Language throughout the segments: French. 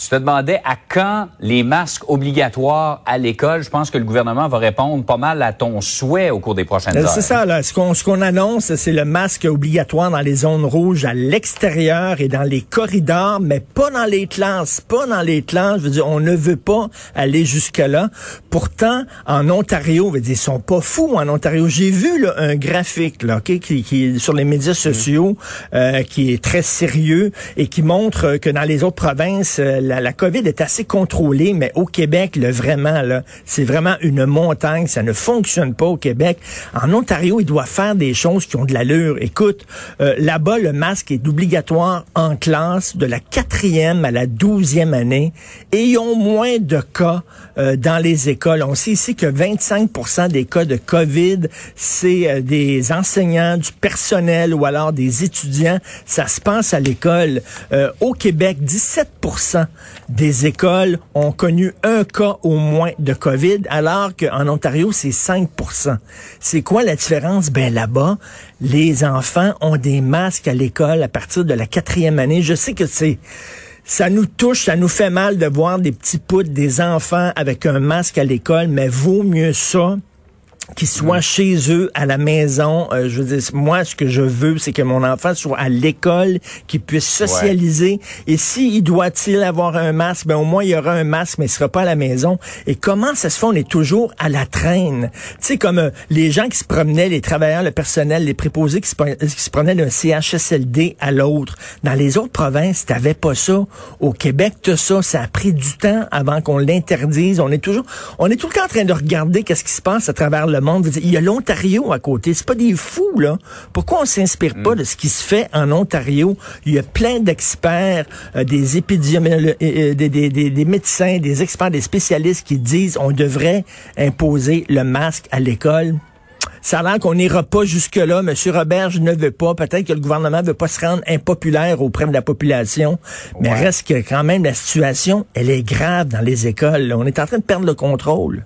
Tu te demandais à quand les masques obligatoires à l'école. Je pense que le gouvernement va répondre pas mal à ton souhait au cours des prochaines Euh, heures. C'est ça, là. Ce qu'on ce qu'on annonce, c'est le masque obligatoire dans les zones rouges à l'extérieur et dans les corridors, mais pas dans les classes. Pas dans les classes. Je veux dire, on ne veut pas aller jusque-là. Pourtant, en Ontario, je veux dire, ils sont pas fous en Ontario. J'ai vu là, un graphique là, ok, qui, qui sur les médias sociaux, euh, qui est très sérieux et qui montre que dans les autres provinces, euh, la, COVID est assez contrôlée, mais au Québec, là, vraiment, là, c'est vraiment une montagne. Ça ne fonctionne pas au Québec. En Ontario, il doit faire des choses qui ont de l'allure. Écoute, euh, là-bas, le masque est obligatoire en classe de la quatrième à la douzième année et ils ont moins de cas euh, dans les écoles. On sait ici que 25% des cas de COVID, c'est euh, des enseignants, du personnel ou alors des étudiants. Ça se passe à l'école. Euh, au Québec, 17 des écoles ont connu un cas au moins de COVID, alors qu'en Ontario, c'est 5% C'est quoi la différence? Ben là-bas, les enfants ont des masques à l'école à partir de la quatrième année. Je sais que c'est ça nous touche, ça nous fait mal de voir des petits poutres, des enfants avec un masque à l'école, mais vaut mieux ça qu'ils soient chez eux, à la maison. Euh, je veux dire, moi, ce que je veux, c'est que mon enfant soit à l'école, qu'il puisse socialiser. Et s'il doit-il avoir un masque, ben au moins, il y aura un masque, mais il sera pas à la maison. Et comment ça se fait? On est toujours à la traîne. Tu sais, comme euh, les gens qui se promenaient, les travailleurs, le personnel, les préposés qui se, qui se promenaient d'un CHSLD à l'autre. Dans les autres provinces, t'avais pas ça. Au Québec, t'as ça. Ça a pris du temps avant qu'on l'interdise. On est toujours, on est tout le temps en train de regarder qu'est-ce qui se passe à travers le monde. Il y a l'Ontario à côté. C'est pas des fous, là. Pourquoi on s'inspire pas de ce qui se fait en Ontario? Il y a plein d'experts, euh, des épidémiologues, des, des, des, des médecins, des experts, des spécialistes qui disent on devrait imposer le masque à l'école. Ça a l'air qu'on n'ira pas jusque-là. Monsieur Robert, je ne veux pas. Peut-être que le gouvernement veut pas se rendre impopulaire auprès de la population. Mais reste que quand même la situation, elle est grave dans les écoles. là. On est en train de perdre le contrôle.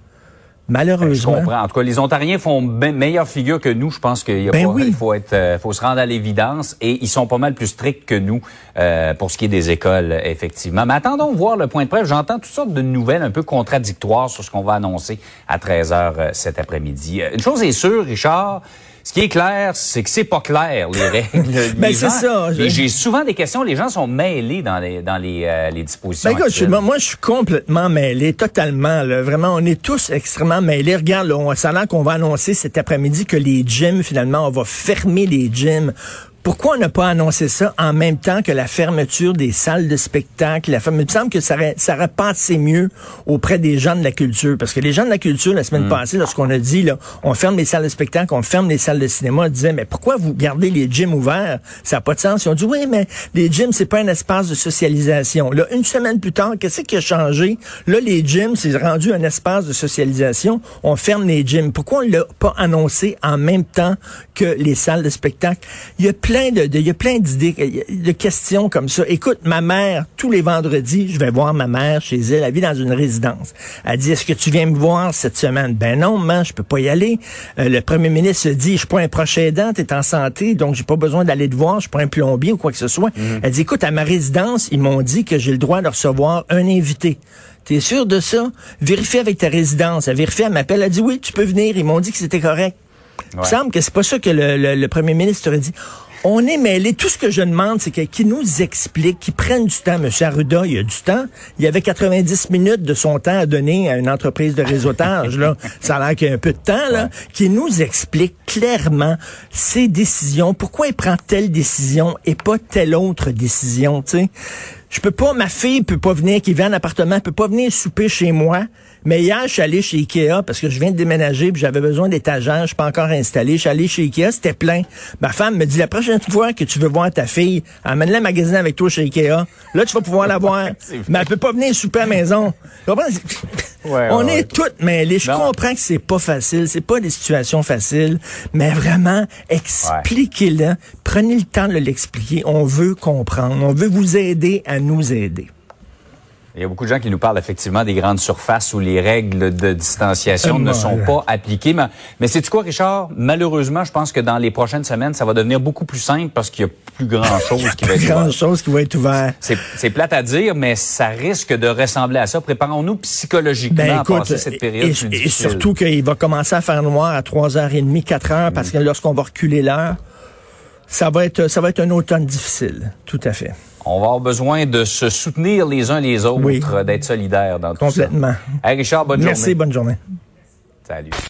Je Malheureusement. comprends. En tout cas, les Ontariens font me- meilleure figure que nous. Je pense qu'il Ben oui. il faut être, euh, faut se rendre à l'évidence et ils sont pas mal plus stricts que nous euh, pour ce qui est des écoles, effectivement. Mais attendons voir le point de presse. J'entends toutes sortes de nouvelles un peu contradictoires sur ce qu'on va annoncer à 13 heures euh, cet après-midi. Une chose est sûre, Richard. Ce qui est clair, c'est que c'est pas clair les règles. Ben, c'est ça. J'ai souvent des questions. Les gens sont mêlés dans les dans les, euh, les dispositions. Ben écoute, je- moi, je suis complètement mêlé, totalement. là. Vraiment, on est tous extrêmement mêlés. Regarde, là, on, ça a l'air qu'on va annoncer cet après-midi que les gyms, finalement, on va fermer les gyms. Pourquoi on n'a pas annoncé ça en même temps que la fermeture des salles de spectacle? La Il me semble que ça aurait, ça aurait passé mieux auprès des gens de la culture. Parce que les gens de la culture, la semaine passée, lorsqu'on a dit, là, on ferme les salles de spectacle, on ferme les salles de cinéma, disaient, mais pourquoi vous gardez les gyms ouverts? Ça n'a pas de sens. Ils ont dit, oui, mais les gyms, c'est pas un espace de socialisation. Là, une semaine plus tard, qu'est-ce qui a changé? Là, les gyms, c'est rendu un espace de socialisation. On ferme les gyms. Pourquoi on l'a pas annoncé en même temps que les salles de spectacle? Il y a plein de, de- il y a plein d'idées, de questions comme ça. Écoute, ma mère, tous les vendredis, je vais voir ma mère chez elle. Elle vit dans une résidence. Elle dit, est-ce que tu viens me voir cette semaine? Ben non, maman, je peux pas y aller. Euh, le premier ministre se dit, je suis pas un proche aidant, t'es en santé, donc j'ai pas besoin d'aller te voir, je suis pas un plombier ou quoi que ce soit. Elle dit, écoute, à ma résidence, ils m'ont dit que j'ai le droit de recevoir un invité. T'es sûr de ça? Vérifie avec ta résidence. Elle vérifie, elle m'appelle, elle dit, oui, tu peux venir. Ils m'ont dit que c'était correct. Il me semble que c'est pas ça que le, le- le premier ministre aurait dit. On est mêlés. Tout ce que je demande, c'est qu'ils nous expliquent, qu'ils prennent du temps. Monsieur Arruda, il y a du temps. Il y avait 90 minutes de son temps à donner à une entreprise de réseautage. là. Ça a l'air qu'il y a un peu de temps. là. Qu'il nous explique clairement ses décisions. Pourquoi il prend telle décision et pas telle autre décision, tu sais? Je peux pas, ma fille peut pas venir, qui vient en appartement, peut pas venir souper chez moi. Mais hier, je suis allé chez Ikea parce que je viens de déménager puis j'avais besoin d'étagères. Je suis pas encore installé. Je suis allé chez Ikea, c'était plein. Ma femme me dit, la prochaine fois que tu veux voir ta fille, amène-la magasiner avec toi chez Ikea. Là, tu vas pouvoir la voir. mais elle peut pas venir souper à la maison. Ouais, On ouais, est toutes mêlées. Je comprends que c'est pas facile. C'est pas des situations faciles. Mais vraiment, expliquez-le. Prenez le temps de l'expliquer. On veut comprendre. On veut vous aider à nous aider. Il y a beaucoup de gens qui nous parlent effectivement des grandes surfaces où les règles de distanciation ne sont pas appliquées. Mais, mais c'est quoi, Richard? Malheureusement, je pense que dans les prochaines semaines, ça va devenir beaucoup plus simple parce qu'il y a plus grand chose qui va être Grand ouvert. chose qui va être ouvert. C'est c'est plate à dire, mais ça risque de ressembler à ça. Préparons-nous psychologiquement Ben à passer cette période et, plus et surtout qu'il va commencer à faire noir à 3h30, 4h, parce que lorsqu'on va reculer l'heure, ça va être ça va être un automne difficile. Tout à fait. On va avoir besoin de se soutenir les uns les autres, Oui. d'être solidaires dans tout Complètement. ça. Hey Richard, bonne Merci, journée. bonne journée. Salut.